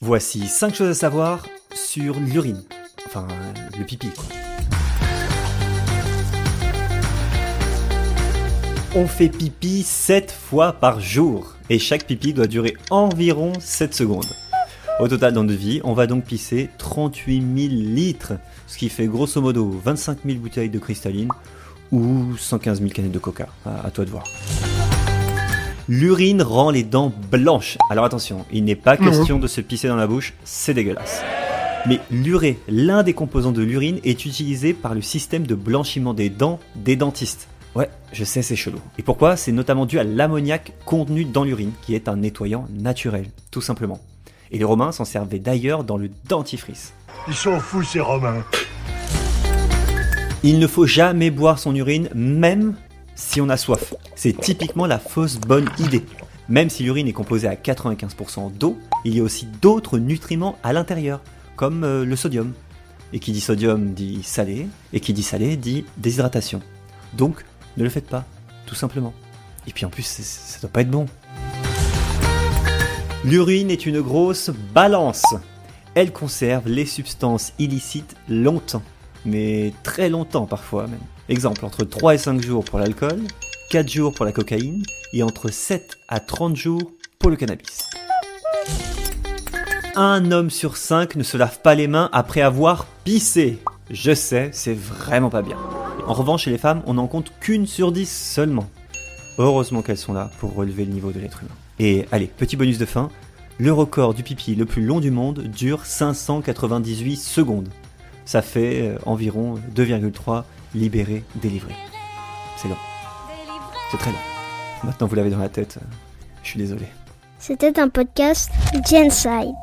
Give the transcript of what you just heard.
Voici 5 choses à savoir sur l'urine. Enfin, le pipi. On fait pipi 7 fois par jour et chaque pipi doit durer environ 7 secondes. Au total, dans notre vie, on va donc pisser 38 000 litres, ce qui fait grosso modo 25 000 bouteilles de cristalline ou 115 000 canettes de coca. À, à toi de voir. L'urine rend les dents blanches. Alors attention, il n'est pas question de se pisser dans la bouche, c'est dégueulasse. Mais l'urée, l'un des composants de l'urine, est utilisé par le système de blanchiment des dents des dentistes. Ouais, je sais, c'est chelou. Et pourquoi? C'est notamment dû à l'ammoniac contenu dans l'urine, qui est un nettoyant naturel, tout simplement. Et les Romains s'en servaient d'ailleurs dans le dentifrice. Ils sont fous ces Romains. Il ne faut jamais boire son urine, même si on a soif. C'est typiquement la fausse bonne idée. Même si l'urine est composée à 95% d'eau, il y a aussi d'autres nutriments à l'intérieur, comme euh, le sodium. Et qui dit sodium dit salé, et qui dit salé dit déshydratation. Donc, ne le faites pas, tout simplement. Et puis en plus, ça doit pas être bon. L'urine est une grosse balance. Elle conserve les substances illicites longtemps, mais très longtemps parfois même. Exemple, entre 3 et 5 jours pour l'alcool, 4 jours pour la cocaïne, et entre 7 à 30 jours pour le cannabis. Un homme sur 5 ne se lave pas les mains après avoir pissé. Je sais, c'est vraiment pas bien. En revanche, chez les femmes, on n'en compte qu'une sur 10 seulement. Heureusement qu'elles sont là pour relever le niveau de l'être humain. Et allez, petit bonus de fin, le record du pipi le plus long du monde dure 598 secondes. Ça fait euh, environ 2,3 libérés délivrés. C'est long. C'est très long. Maintenant vous l'avez dans la tête. euh, Je suis désolé. C'était un podcast Genside.